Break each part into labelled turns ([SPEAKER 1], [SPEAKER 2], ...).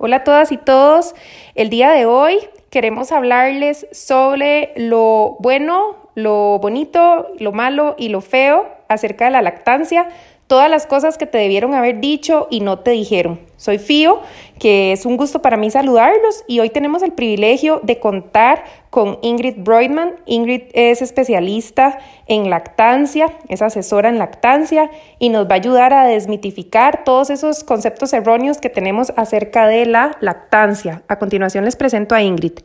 [SPEAKER 1] Hola a todas y todos. El día de hoy queremos hablarles sobre lo bueno, lo bonito, lo malo y lo feo acerca de la lactancia todas las cosas que te debieron haber dicho y no te dijeron. Soy Fío, que es un gusto para mí saludarlos y hoy tenemos el privilegio de contar con Ingrid Broidman. Ingrid es especialista en lactancia, es asesora en lactancia y nos va a ayudar a desmitificar todos esos conceptos erróneos que tenemos acerca de la lactancia. A continuación les presento a Ingrid.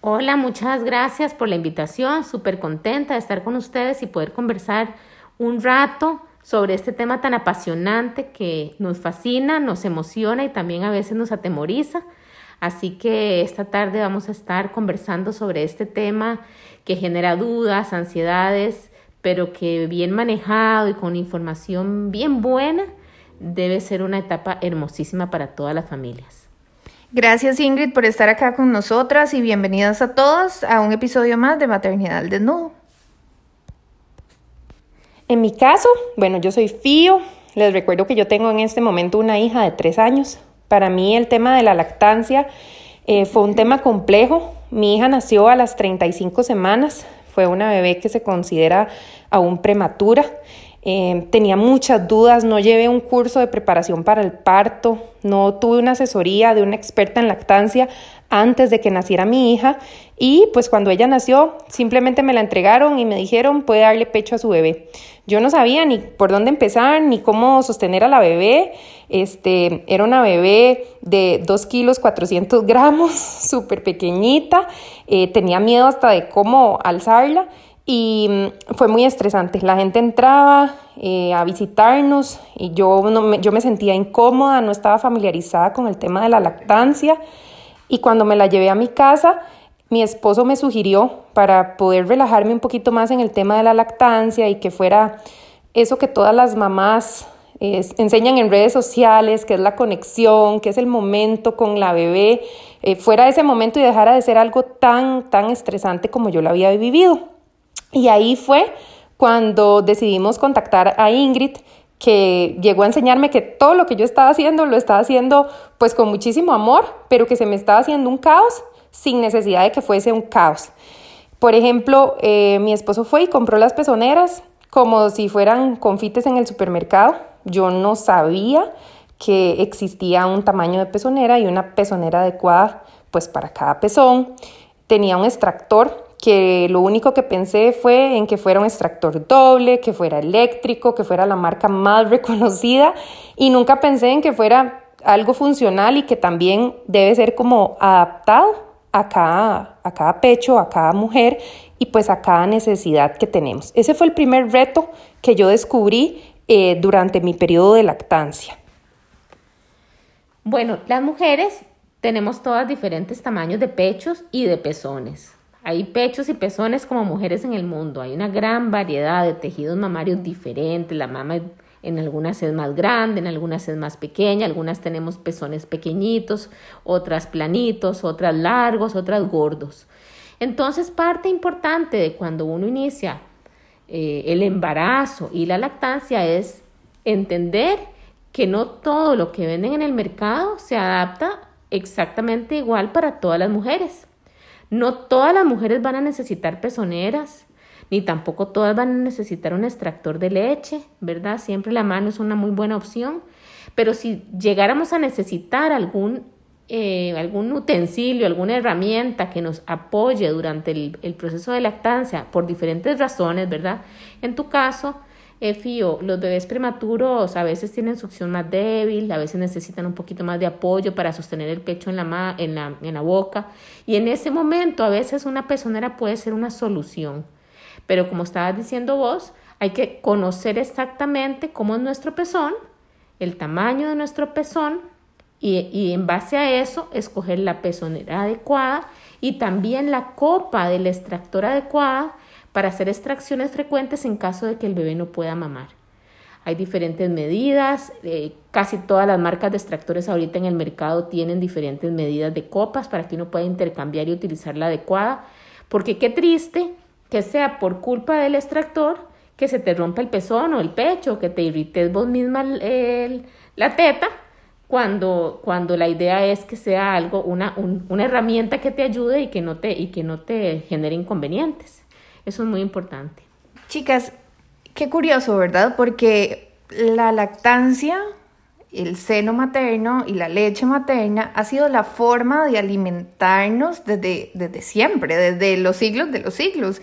[SPEAKER 2] Hola, muchas gracias por la invitación, súper contenta de estar con ustedes y poder conversar un rato sobre este tema tan apasionante que nos fascina, nos emociona y también a veces nos atemoriza. Así que esta tarde vamos a estar conversando sobre este tema que genera dudas, ansiedades, pero que bien manejado y con información bien buena debe ser una etapa hermosísima para todas las familias.
[SPEAKER 1] Gracias Ingrid por estar acá con nosotras y bienvenidas a todos a un episodio más de Maternidad al Desnudo. En mi caso, bueno, yo soy Fío. Les recuerdo que yo tengo en este momento una hija de tres años. Para mí el tema de la lactancia eh, fue un tema complejo. Mi hija nació a las 35 semanas. Fue una bebé que se considera aún prematura. Eh, tenía muchas dudas, no llevé un curso de preparación para el parto, no tuve una asesoría de una experta en lactancia antes de que naciera mi hija y pues cuando ella nació simplemente me la entregaron y me dijeron puede darle pecho a su bebé. Yo no sabía ni por dónde empezar ni cómo sostener a la bebé. Este, era una bebé de 2 kilos 400 gramos, súper pequeñita, eh, tenía miedo hasta de cómo alzarla y mm, fue muy estresante. La gente entraba eh, a visitarnos y yo, me, yo me sentía incómoda, no estaba familiarizada con el tema de la lactancia. Y cuando me la llevé a mi casa, mi esposo me sugirió para poder relajarme un poquito más en el tema de la lactancia y que fuera eso que todas las mamás enseñan en redes sociales, que es la conexión, que es el momento con la bebé, eh, fuera ese momento y dejara de ser algo tan, tan estresante como yo lo había vivido. Y ahí fue cuando decidimos contactar a Ingrid, que llegó a enseñarme que todo lo que yo estaba haciendo lo estaba haciendo pues con muchísimo amor, pero que se me estaba haciendo un caos sin necesidad de que fuese un caos. Por ejemplo, eh, mi esposo fue y compró las pezoneras como si fueran confites en el supermercado. Yo no sabía que existía un tamaño de pezonera y una pezonera adecuada pues para cada pezón. Tenía un extractor que lo único que pensé fue en que fuera un extractor doble, que fuera eléctrico, que fuera la marca más reconocida y nunca pensé en que fuera algo funcional y que también debe ser como adaptado a cada, a cada pecho, a cada mujer y pues a cada necesidad que tenemos. Ese fue el primer reto que yo descubrí eh, durante mi periodo de lactancia.
[SPEAKER 2] Bueno, las mujeres tenemos todas diferentes tamaños de pechos y de pezones. Hay pechos y pezones como mujeres en el mundo. Hay una gran variedad de tejidos mamarios diferentes. La mama en algunas es más grande, en algunas es más pequeña, algunas tenemos pezones pequeñitos, otras planitos, otras largos, otras gordos. Entonces, parte importante de cuando uno inicia eh, el embarazo y la lactancia es entender que no todo lo que venden en el mercado se adapta exactamente igual para todas las mujeres. No todas las mujeres van a necesitar pezoneras, ni tampoco todas van a necesitar un extractor de leche, ¿verdad? Siempre la mano es una muy buena opción, pero si llegáramos a necesitar algún, eh, algún utensilio, alguna herramienta que nos apoye durante el, el proceso de lactancia por diferentes razones, ¿verdad? En tu caso, FIO, los bebés prematuros a veces tienen succión más débil, a veces necesitan un poquito más de apoyo para sostener el pecho en la, en la, en la boca. Y en ese momento a veces una pezonera puede ser una solución. Pero como estabas diciendo vos, hay que conocer exactamente cómo es nuestro pezón, el tamaño de nuestro pezón y, y en base a eso escoger la pezonera adecuada y también la copa del extractor adecuada para hacer extracciones frecuentes en caso de que el bebé no pueda mamar. Hay diferentes medidas, eh, casi todas las marcas de extractores ahorita en el mercado tienen diferentes medidas de copas para que uno pueda intercambiar y utilizar la adecuada, porque qué triste que sea por culpa del extractor que se te rompa el pezón o el pecho, que te irrites vos misma la teta cuando, cuando la idea es que sea algo, una, una herramienta que te ayude y que, no te, y que no te genere inconvenientes. Eso es muy importante.
[SPEAKER 3] Chicas, qué curioso, ¿verdad? Porque la lactancia, el seno materno y la leche materna ha sido la forma de alimentarnos desde, desde siempre, desde los siglos de los siglos.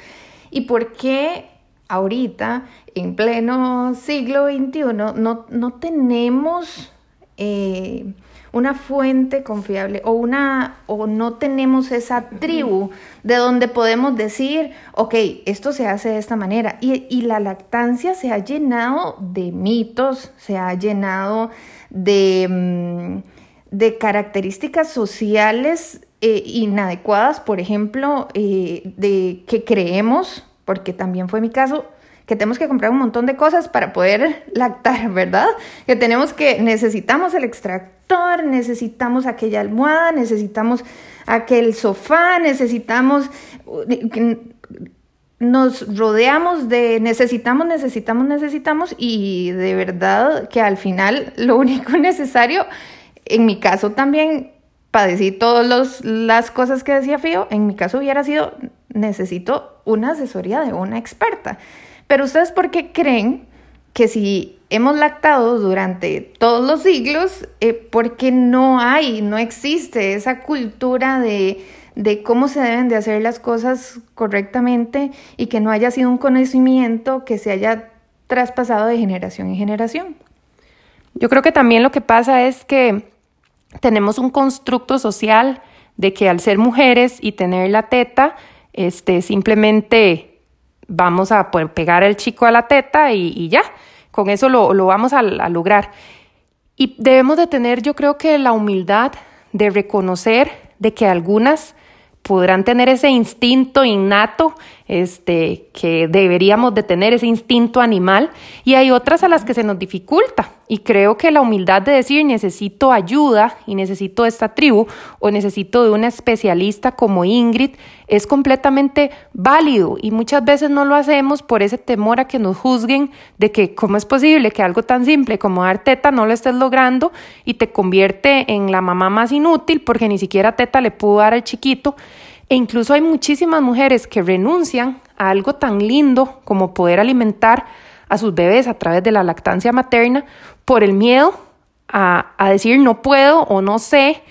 [SPEAKER 3] ¿Y por qué ahorita, en pleno siglo XXI, no, no tenemos eh, una fuente confiable o, una, o no tenemos esa tribu de donde podemos decir, ok, esto se hace de esta manera. Y, la lactancia se ha llenado de mitos, se ha llenado de, mm, de características sociales eh, inadecuadas, por ejemplo, eh, de que creemos, porque también fue mi caso, que tenemos que comprar un montón de cosas para poder lactar, ¿verdad? Que tenemos que, necesitamos el extractor, necesitamos aquella almohada, necesitamos aquel sofá, necesitamos, nos rodeamos de necesitamos, necesitamos, necesitamos y de verdad que al final lo único necesario, en mi caso también padecí todas las cosas que decía Fío, en mi caso hubiera sido necesito una asesoría de una experta. Pero ustedes, ¿por qué creen que si hemos lactado durante todos los siglos, eh, ¿por qué no hay, no existe esa cultura de, de cómo se deben de hacer las cosas correctamente y que no haya sido un conocimiento que se haya traspasado de generación en generación?
[SPEAKER 1] Yo creo que también lo que pasa es que tenemos un constructo social de que al ser mujeres y tener la teta, este, simplemente vamos a pegar al chico a la teta y, ya, con eso lo, vamos a, a lograr. Y debemos de tener, yo creo que la humildad de reconocer de que algunas podrán tener ese instinto innato este, que deberíamos de tener, ese instinto animal, y hay otras a las que se nos dificulta. Y creo que la humildad de decir necesito ayuda y necesito esta tribu o necesito de una especialista como Ingrid es completamente válido y muchas veces no lo hacemos por ese temor a que nos juzguen de que cómo es posible que algo tan simple como dar teta no lo estés logrando y te convierte en la mamá más inútil porque ni siquiera teta le pudo dar al chiquito. E incluso hay muchísimas mujeres que renuncian a algo tan lindo como poder alimentar a sus bebés a través de la lactancia materna por el miedo a, decir no puedo o no sé,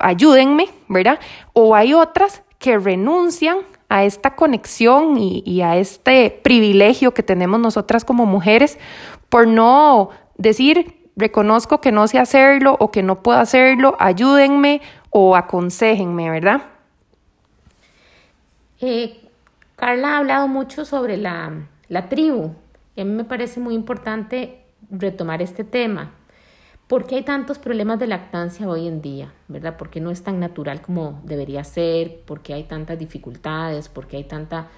[SPEAKER 1] ayúdenme, ¿verdad? O hay otras que renuncian a esta conexión y, y, a este privilegio que tenemos nosotras como mujeres por no decir, reconozco que no sé hacerlo o que no puedo hacerlo, ayúdenme o aconsejenme, ¿verdad?
[SPEAKER 2] Eh, Carla ha hablado mucho sobre la, la tribu, a mí me parece muy importante retomar este tema. ¿Por qué hay tantos problemas de lactancia hoy en día? ¿Verdad? ¿Por qué no es tan natural como debería ser? ¿Por qué hay tantas dificultades? ¿Por qué hay tanta,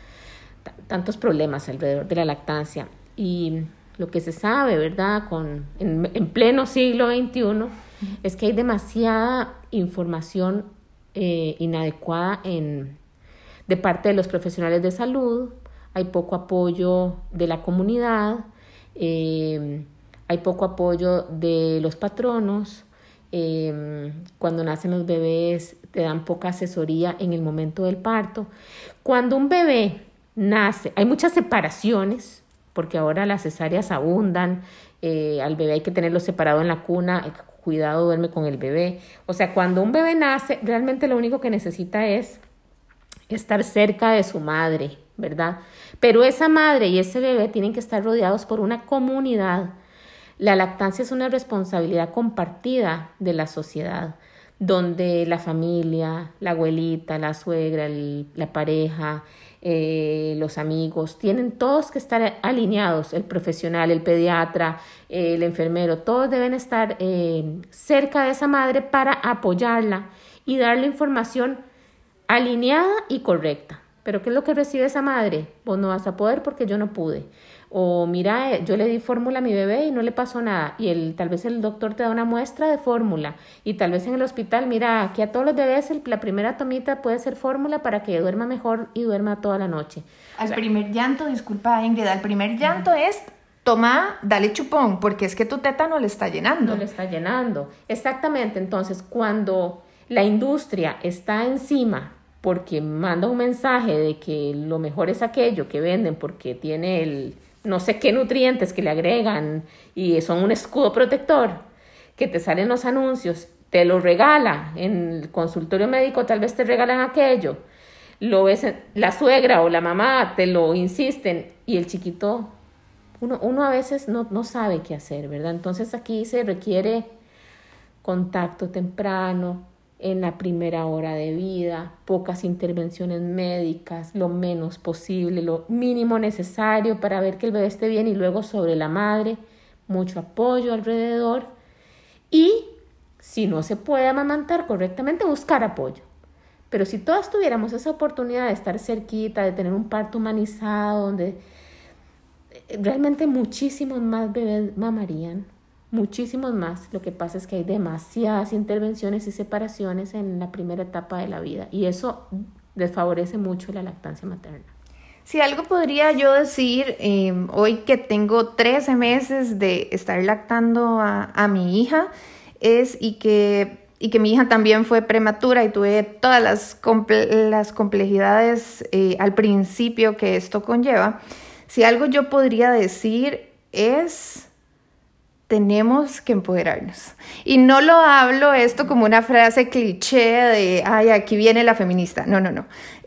[SPEAKER 2] tantos problemas alrededor de la lactancia? Y lo que se sabe, ¿verdad? Con, en, pleno siglo XXI, es que hay demasiada información eh, inadecuada en, de parte de los profesionales de salud, hay poco apoyo de la comunidad, eh, hay poco apoyo de los patronos, eh, cuando nacen los bebés te dan poca asesoría en el momento del parto. Cuando un bebé nace, hay muchas separaciones, porque ahora las cesáreas abundan, eh, al bebé hay que tenerlo separado en la cuna, cuidado, duerme con el bebé. O sea, cuando un bebé nace, realmente lo único que necesita es estar cerca de su madre, ¿verdad? Pero esa madre y ese bebé tienen que estar rodeados por una comunidad. La lactancia es una responsabilidad compartida de la sociedad, donde la familia, la abuelita, la suegra, la pareja, eh, los amigos, tienen todos que estar alineados, el profesional, el pediatra, el enfermero, todos deben estar eh, cerca de esa madre para apoyarla y darle información alineada y correcta. Pero ¿qué es lo que recibe esa madre? Vos no vas a poder porque yo no pude. O mira, eh, yo le di fórmula a mi bebé y no le pasó nada. Y el, tal vez el doctor te da una muestra de fórmula. Y tal vez en el hospital, mira, aquí a todos los bebés la primera tomita puede ser fórmula para que duerma mejor y duerma toda la noche.
[SPEAKER 3] Al primer llanto, disculpa Ingrid, al primer llanto es toma, dale chupón, porque es que tu teta no le está llenando.
[SPEAKER 2] No le está llenando. Exactamente, entonces cuando la industria está encima porque manda un mensaje de que lo mejor es aquello que venden porque tiene el no sé qué nutrientes que le agregan y son un escudo protector, que te salen los anuncios, te lo regala en el consultorio médico, tal vez te regalan aquello, lo ves la suegra o la mamá, te lo insisten y el chiquito, uno, uno a veces no, no sabe qué hacer, ¿verdad? Entonces aquí se requiere contacto temprano, en la primera hora de vida, pocas intervenciones médicas, lo menos posible, lo mínimo necesario para ver que el bebé esté bien y luego sobre la madre, mucho apoyo alrededor y si no se puede amamantar correctamente, buscar apoyo. Pero si todas tuviéramos esa oportunidad de estar cerquita, de tener un parto humanizado, donde realmente muchísimos más bebés mamarían, muchísimos más. Lo que pasa es que hay demasiadas intervenciones y separaciones en la primera etapa de la vida y eso desfavorece mucho la lactancia materna.
[SPEAKER 3] Si algo podría yo decir, em, hoy que tengo 13 meses de estar lactando a, mi hija, es y que, y que mi hija también fue prematura y tuve todas las, las complejidades eh, al principio que esto conlleva, si algo yo podría decir es tenemos que empoderarnos. Y no lo hablo esto como una frase cliché de, ay, aquí viene la feminista. No, no, no.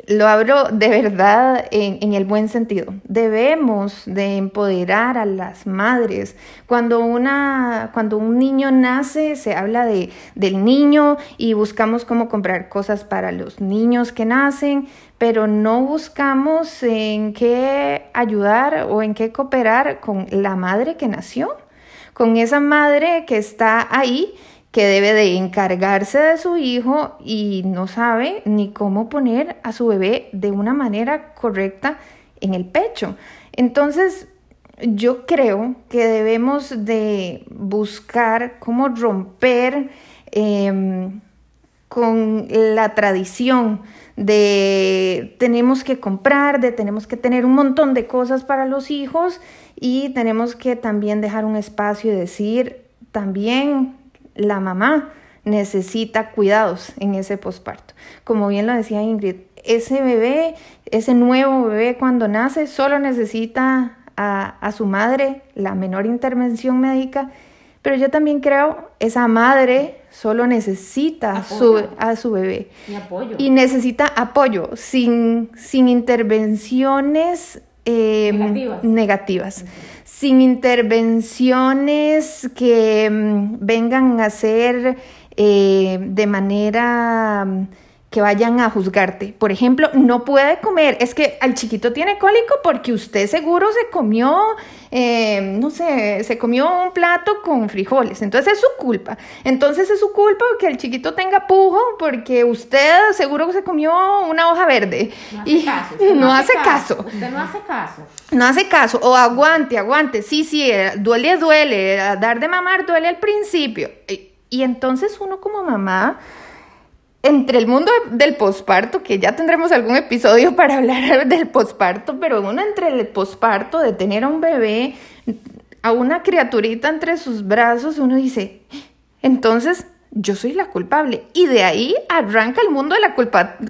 [SPEAKER 3] Lo hablo de verdad en, el buen sentido. Debemos de empoderar a las madres. Cuando, una, cuando un niño nace, se habla de, del niño y buscamos cómo comprar cosas para los niños que nacen, pero no buscamos en qué ayudar o en qué cooperar con la madre que nació con esa madre que está ahí, que debe de encargarse de su hijo y no sabe ni cómo poner a su bebé de una manera correcta en el pecho. Entonces, yo creo que debemos de buscar cómo romper em, con la tradición de tenemos que comprar, de tenemos que tener un montón de cosas para los hijos y tenemos que también dejar un espacio y decir, también la mamá necesita cuidados en ese posparto. Como bien lo decía Ingrid, ese bebé, ese nuevo bebé cuando nace, solo necesita a, a su madre la menor intervención médica, pero yo también creo esa madre solo necesita su, a su bebé.
[SPEAKER 2] Y apoyo.
[SPEAKER 3] Y necesita apoyo, sin, sin intervenciones em, negativas. sin intervenciones que mm, vengan a ser eh, de manera que vayan a juzgarte. Por ejemplo, no puede comer, es que al chiquito tiene cólico porque usted seguro se comió, eh, no sé, se comió un plato con frijoles, entonces es su culpa. Entonces es su culpa que el chiquito tenga pujo porque usted seguro se comió una hoja verde.
[SPEAKER 2] No hace y caso. No, hace caso. Usted no hace caso.
[SPEAKER 3] No hace caso. O aguante, aguante. Sí, sí, eh, duele, duele. Dar de mamar duele al principio. y entonces uno como mamá entre el mundo del posparto, que ya tendremos algún episodio para hablar del posparto, pero uno entre el posparto, de tener a un bebé, a una criaturita entre sus brazos, uno dice, entonces yo soy la culpable. Y de ahí arranca el mundo de la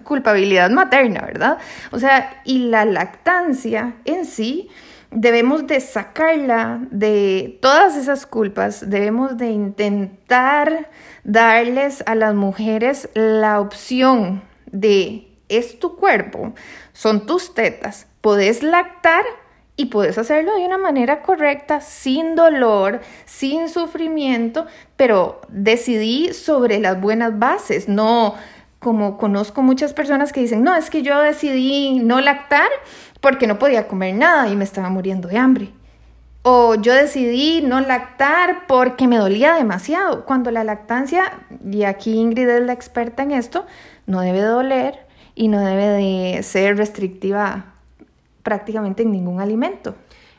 [SPEAKER 3] culpabilidad materna, ¿verdad? O sea, y la lactancia en sí, debemos de sacarla de todas esas culpas, debemos de intentar darles a las mujeres la opción de es tu cuerpo, son tus tetas, puedes lactar y puedes hacerlo de una manera correcta, sin dolor, sin sufrimiento, pero decidí sobre las buenas bases, no como conozco muchas personas que dicen, no, es que yo decidí no lactar porque no podía comer nada y me estaba muriendo de hambre. O yo decidí no lactar porque me dolía demasiado. Cuando la lactancia, y aquí Ingrid es la experta en esto, no debe doler y no debe de ser restrictiva prácticamente en ningún alimento.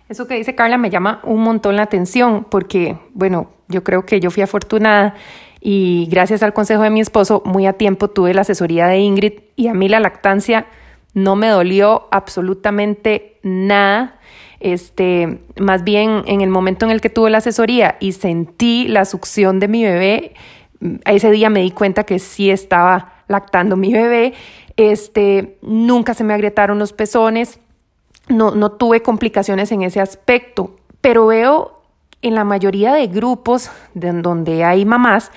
[SPEAKER 1] Eso que dice Carla me llama un montón la atención porque, bueno, yo creo que yo fui afortunada y gracias al consejo de mi esposo, muy a tiempo tuve la asesoría de Ingrid y a mí la lactancia no me dolió absolutamente nada. Este, más bien en el momento en el que tuve la asesoría y sentí la succión de mi bebé, ese día me di cuenta que sí estaba lactando mi bebé. Este, nunca se me agrietaron los pezones, no, no tuve complicaciones en ese aspecto, pero veo en la mayoría de grupos de donde hay mamás,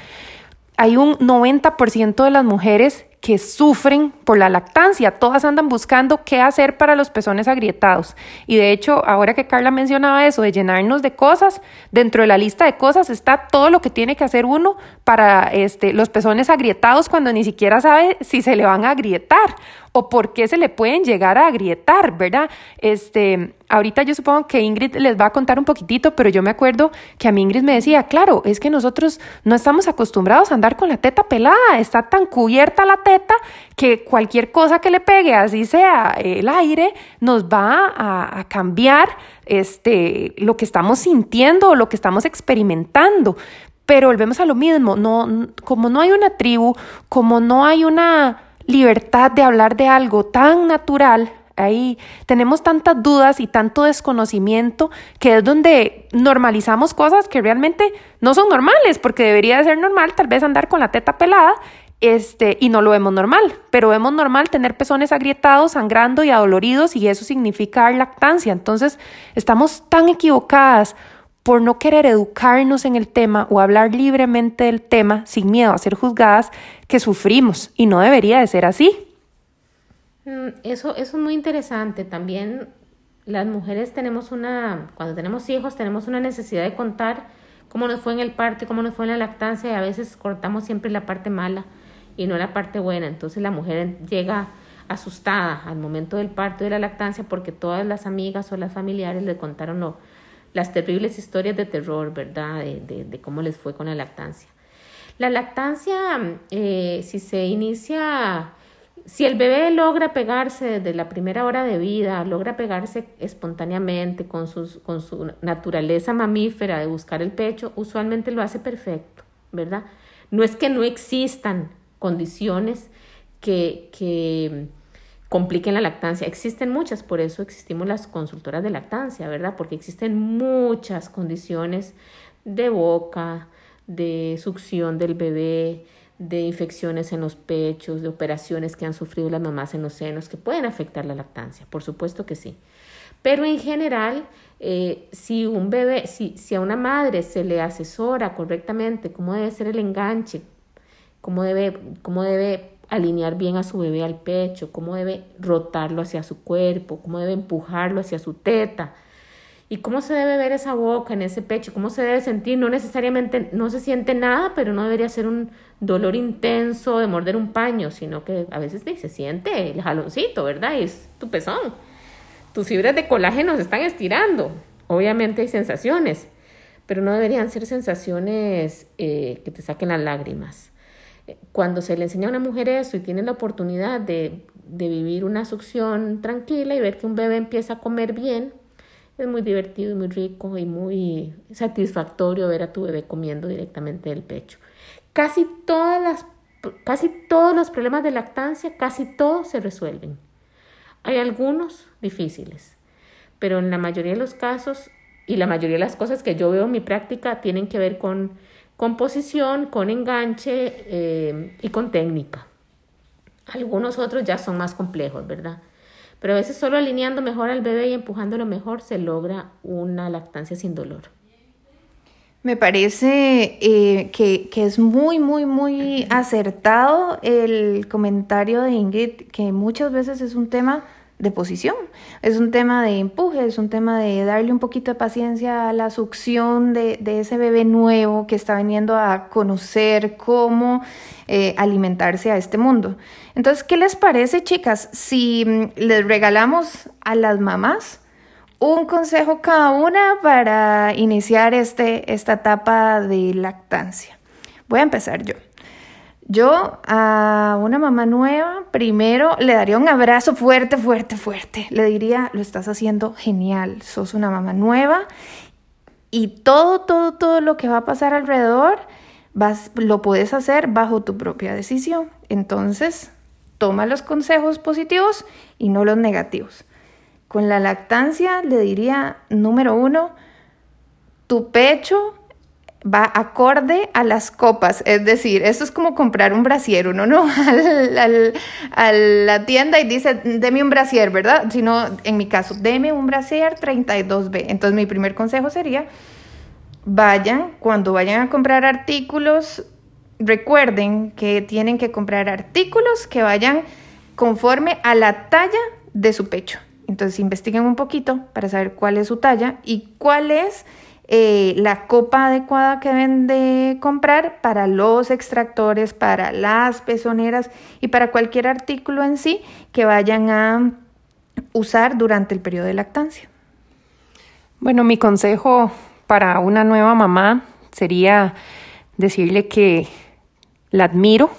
[SPEAKER 1] hay un 90% de las mujeres que sufren por la lactancia. Todas andan buscando qué hacer para los pezones agrietados. Y de hecho, ahora que Carla mencionaba eso de llenarnos de cosas, dentro de la lista de cosas está todo lo que tiene que hacer uno para este, los pezones agrietados cuando ni siquiera sabe si se le van a agrietar o por qué se le pueden llegar a agrietar, ¿verdad? Este, ahorita yo supongo que Ingrid les va a contar un poquitito, pero yo me acuerdo que a mí Ingrid me decía, claro, es que nosotros no estamos acostumbrados a andar con la teta pelada, está tan cubierta la teta que cualquier cosa que le pegue, así sea el aire, nos va a, cambiar este, lo que estamos sintiendo o lo que estamos experimentando. Pero volvemos a lo mismo, no, como no hay una tribu, como no hay una libertad de hablar de algo tan natural, ahí tenemos tantas dudas y tanto desconocimiento que es donde normalizamos cosas que realmente no son normales, porque debería de ser normal tal vez andar con la teta pelada este, y no lo vemos normal, pero vemos normal tener pezones agrietados, sangrando y adoloridos y eso significa lactancia. Entonces, estamos tan equivocadas por no querer educarnos en el tema o hablar libremente del tema sin miedo a ser juzgadas que sufrimos y no debería de ser así.
[SPEAKER 2] Mm, eso, eso es muy interesante. También las mujeres tenemos una, cuando tenemos hijos, tenemos una necesidad de contar cómo nos fue en el parto cómo nos fue en la lactancia y a veces cortamos siempre la parte mala y no la parte buena. Entonces la mujer llega asustada al momento del parto y de la lactancia porque todas las amigas o las familiares le contaron lo, las terribles historias de terror, ¿verdad? De, de, cómo les fue con la lactancia. La lactancia, eh, si se inicia, si el bebé logra pegarse desde la primera hora de vida, logra pegarse espontáneamente con, sus, con su naturaleza mamífera de buscar el pecho, usualmente lo hace perfecto, ¿verdad? No es que no existan condiciones que, que compliquen la lactancia. Existen muchas, por eso existimos las consultoras de lactancia, ¿verdad? Porque existen muchas condiciones de boca, de succión del bebé, de infecciones en los pechos, de operaciones que han sufrido las mamás en los senos que pueden afectar la lactancia, por supuesto que sí. Pero en general, eh, si un bebé, si, si a una madre se le asesora correctamente cómo debe ser el enganche, cómo debe, cómo debe alinear bien a su bebé al pecho, cómo debe rotarlo hacia su cuerpo, cómo debe empujarlo hacia su teta y cómo se debe ver esa boca en ese pecho, cómo se debe sentir. No necesariamente, no se siente nada, pero no debería ser un dolor intenso de morder un paño, sino que a veces se siente el jaloncito, ¿verdad? Y es tu pezón. Tus fibras de colágeno se están estirando. Obviamente hay sensaciones, pero no deberían ser sensaciones eh, que te saquen las lágrimas cuando se le enseña a una mujer eso y tiene la oportunidad de, vivir una succión tranquila y ver que un bebé empieza a comer bien, es muy divertido y muy rico y muy satisfactorio ver a tu bebé comiendo directamente del pecho. Casi todas las casi todos los problemas de lactancia, casi todos se resuelven. Hay algunos difíciles, pero en la mayoría de los casos y la mayoría de las cosas que yo veo en mi práctica tienen que ver con con posición, con enganche eh, y con técnica. Algunos otros ya son más complejos, ¿verdad? Pero a veces solo alineando mejor al bebé y empujándolo mejor se logra una lactancia sin dolor.
[SPEAKER 3] Me parece eh, que, que, es muy, muy, muy acertado el comentario de Ingrid, que muchas veces es un tema de posición. Es un tema de empuje, es un tema de darle un poquito de paciencia a la succión de, ese bebé nuevo que está viniendo a conocer cómo eh, alimentarse a este mundo. Entonces, ¿qué les parece, chicas, si mm, les regalamos a las mamás un consejo cada una para iniciar este, esta etapa de lactancia? Voy a empezar yo. Yo a una mamá nueva, primero le daría un abrazo fuerte, fuerte, fuerte. Le diría, lo estás haciendo genial, sos una mamá nueva y todo, todo, todo lo que va a pasar alrededor vas, lo puedes hacer bajo tu propia decisión. Entonces, toma los consejos positivos y no los negativos. Con la lactancia le diría, número uno, tu pecho va acorde a las copas, es decir, esto es como comprar un brasier, uno no al, a la tienda y dice, deme un brasier, ¿verdad? Sino, en mi caso, deme un brasier 32B. Entonces, mi primer consejo sería, vayan, cuando vayan a comprar artículos, recuerden que tienen que comprar artículos que vayan conforme a la talla de su pecho. Entonces, investiguen un poquito para saber cuál es su talla y cuál es eh, la copa adecuada que deben de comprar para los extractores, para las pezoneras y para cualquier artículo en sí que vayan a usar durante el periodo de lactancia.
[SPEAKER 1] Bueno, mi consejo para una nueva mamá sería decirle que la admiro,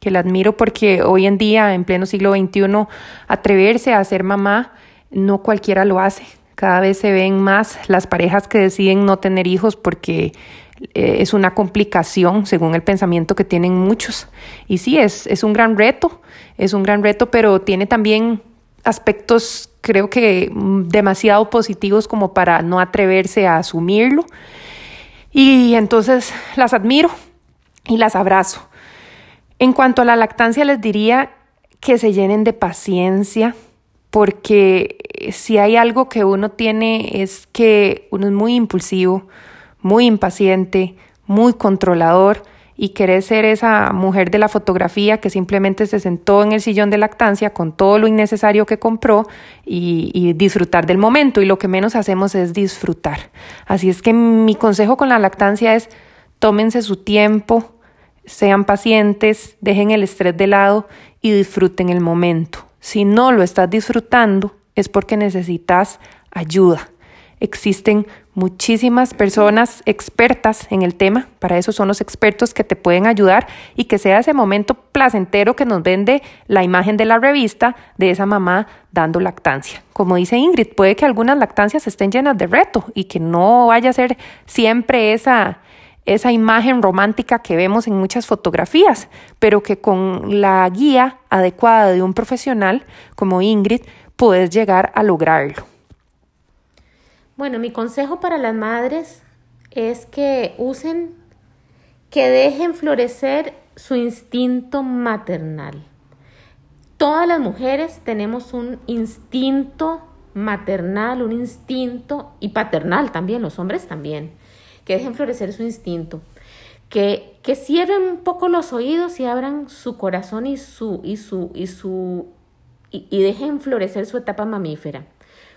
[SPEAKER 1] que la admiro porque hoy en día, en pleno siglo XXI, atreverse a ser mamá, no cualquiera lo hace. Cada vez se ven más las parejas que deciden no tener hijos porque eh, es una complicación según el pensamiento que tienen muchos. Y sí, es, es un gran reto, es un gran reto, pero tiene también aspectos creo que demasiado positivos como para no atreverse a asumirlo. Y entonces las admiro y las abrazo. En cuanto a la lactancia, les diría que se llenen de paciencia, porque si hay algo que uno tiene es que uno es muy impulsivo, muy impaciente, muy controlador y quiere ser esa mujer de la fotografía que simplemente se sentó en el sillón de lactancia con todo lo innecesario que compró y, y, disfrutar del momento y lo que menos hacemos es disfrutar. Así es que mi consejo con la lactancia es tómense su tiempo, sean pacientes, dejen el estrés de lado y disfruten el momento. Si no lo estás disfrutando, es porque necesitas ayuda. Existen muchísimas personas expertas en el tema, para eso son los expertos que te pueden ayudar y que sea ese momento placentero que nos vende la imagen de la revista de esa mamá dando lactancia. Como dice Ingrid, puede que algunas lactancias estén llenas de reto y que no vaya a ser siempre esa, esa imagen romántica que vemos en muchas fotografías, pero que con la guía adecuada de un profesional como Ingrid puedes llegar a lograrlo.
[SPEAKER 2] Bueno, mi consejo para las madres es que usen, que dejen florecer su instinto maternal. Todas las mujeres tenemos un instinto maternal, un instinto y paternal también, los hombres también que dejen florecer su instinto, que, que cierren un poco los oídos y abran su corazón y su, y su, y su, y, dejen florecer su etapa mamífera.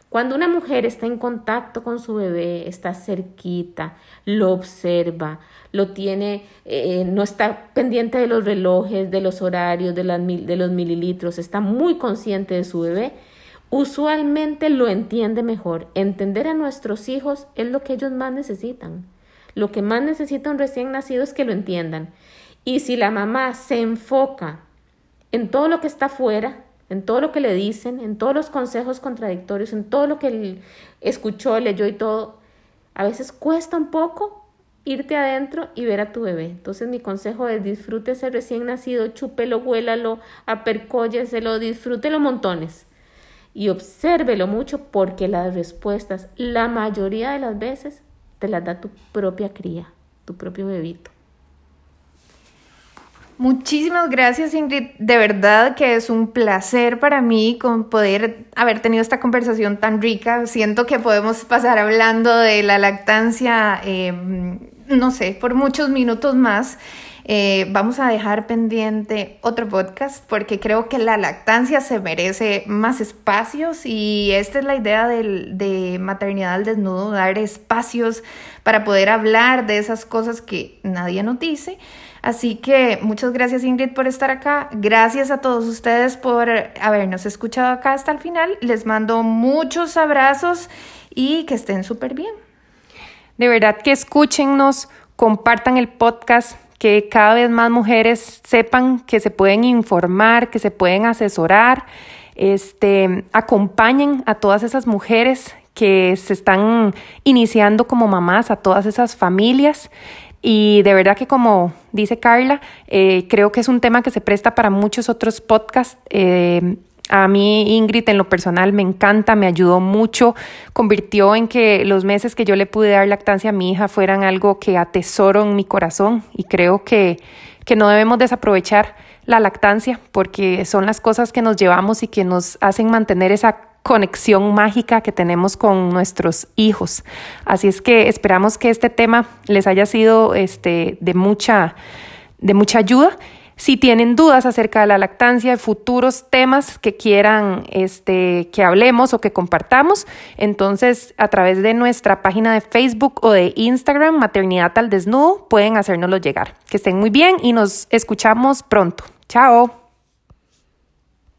[SPEAKER 2] Cuando una mujer está en contacto con su bebé, está cerquita, lo observa, lo tiene, eh, no está pendiente de los relojes, de los horarios, de, de los mililitros, está muy consciente de su bebé, usualmente lo entiende mejor. Entender a nuestros hijos es lo que ellos más necesitan. Lo que más necesita un recién nacido es que lo entiendan. Y si la mamá se enfoca en todo lo que está afuera, en todo lo que le dicen, en todos los consejos contradictorios, en todo lo que él escuchó, leyó y todo, a veces cuesta un poco irte adentro y ver a tu bebé. Entonces mi consejo es disfrute ese recién nacido, chúpelo, huélalo, apercólleselo, disfrútelo montones y obsérvelo mucho porque las respuestas la mayoría de las veces te las da tu propia cría, tu propio bebito.
[SPEAKER 3] Muchísimas gracias Ingrid, de verdad que es un placer para mí con poder haber tenido esta conversación tan rica. Siento que podemos pasar hablando de la lactancia, eh, no sé, por muchos minutos más. Eh, vamos a dejar pendiente otro podcast porque creo que la lactancia se merece más espacios y esta es la idea de maternidad al desnudo, dar espacios para poder hablar de esas cosas que nadie nos dice. Así que muchas gracias Ingrid por estar acá. Gracias a todos ustedes por habernos escuchado acá hasta el final. Les mando muchos abrazos y que estén súper bien.
[SPEAKER 1] De verdad que escúchennos, compartan el podcast que cada vez más mujeres sepan que se pueden informar, que se pueden asesorar, este, acompañen a todas esas mujeres que se están iniciando como mamás, a todas esas familias. Y de verdad que como dice Carla, eh, creo que es un tema que se presta para muchos otros podcasts. Eh, A mí Ingrid en lo personal me encanta, me ayudó mucho, convirtió en que los meses que yo le pude dar lactancia a mi hija fueran algo que atesoro en mi corazón y creo que, que no debemos desaprovechar la lactancia porque son las cosas que nos llevamos y que nos hacen mantener esa conexión mágica que tenemos con nuestros hijos. Así es que esperamos que este tema les haya sido este, de, mucha, de mucha ayuda. Si tienen dudas acerca de la lactancia, futuros temas que quieran este, que hablemos o que compartamos, entonces a través de nuestra página de Facebook o de Instagram, Maternidad al Desnudo, pueden hacérnoslo llegar. Que estén muy bien y nos escuchamos pronto. Chao.